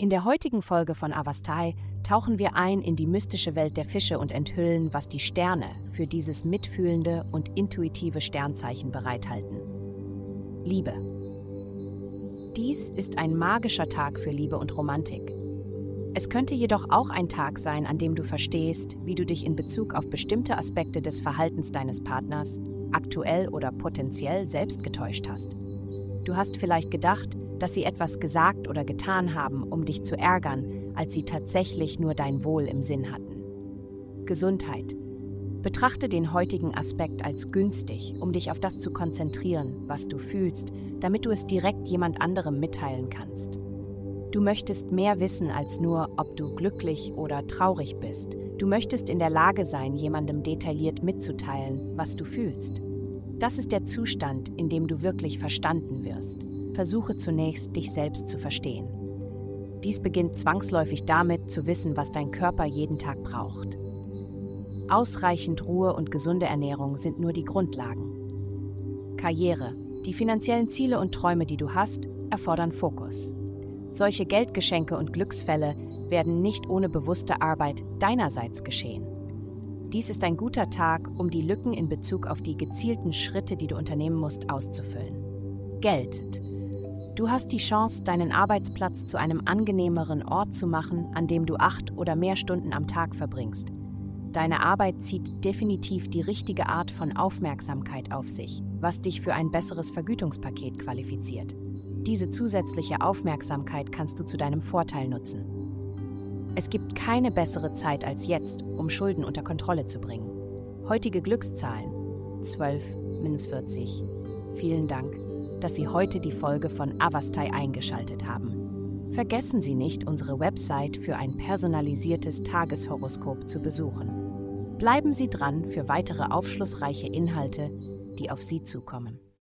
In der heutigen Folge von Avastai tauchen wir ein in die mystische Welt der Fische und enthüllen, was die Sterne für dieses mitfühlende und intuitive Sternzeichen bereithalten. Liebe. Dies ist ein magischer Tag für Liebe und Romantik. Es könnte jedoch auch ein Tag sein, an dem du verstehst, wie du dich in Bezug auf bestimmte Aspekte des Verhaltens deines Partners, aktuell oder potenziell, selbst getäuscht hast. Du hast vielleicht gedacht, dass sie etwas gesagt oder getan haben, um dich zu ärgern, als sie tatsächlich nur dein Wohl im Sinn hatten. Gesundheit. Betrachte den heutigen Aspekt als günstig, um dich auf das zu konzentrieren, was du fühlst, damit du es direkt jemand anderem mitteilen kannst. Du möchtest mehr wissen als nur, ob du glücklich oder traurig bist. Du möchtest in der Lage sein, jemandem detailliert mitzuteilen, was du fühlst. Das ist der Zustand, in dem du wirklich verstanden wirst. Versuche zunächst, dich selbst zu verstehen. Dies beginnt zwangsläufig damit, zu wissen, was dein Körper jeden Tag braucht. Ausreichend Ruhe und gesunde Ernährung sind nur die Grundlagen. Karriere. Die finanziellen Ziele und Träume, die du hast, erfordern Fokus. Solche Geldgeschenke und Glücksfälle werden nicht ohne bewusste Arbeit deinerseits geschehen. Dies ist ein guter Tag, um die Lücken in Bezug auf die gezielten Schritte, die du unternehmen musst, auszufüllen. Geld. Du hast die Chance, deinen Arbeitsplatz zu einem angenehmeren Ort zu machen, an dem du acht oder mehr Stunden am Tag verbringst. Deine Arbeit zieht definitiv die richtige Art von Aufmerksamkeit auf sich, was dich für ein besseres Vergütungspaket qualifiziert. Diese zusätzliche Aufmerksamkeit kannst du zu deinem Vorteil nutzen. Es gibt keine bessere Zeit als jetzt, um Schulden unter Kontrolle zu bringen. Heutige Glückszahlen 12 minus 40. Vielen Dank, dass Sie heute die Folge von Avastai eingeschaltet haben. Vergessen Sie nicht, unsere Website für ein personalisiertes Tageshoroskop zu besuchen. Bleiben Sie dran für weitere aufschlussreiche Inhalte, die auf Sie zukommen.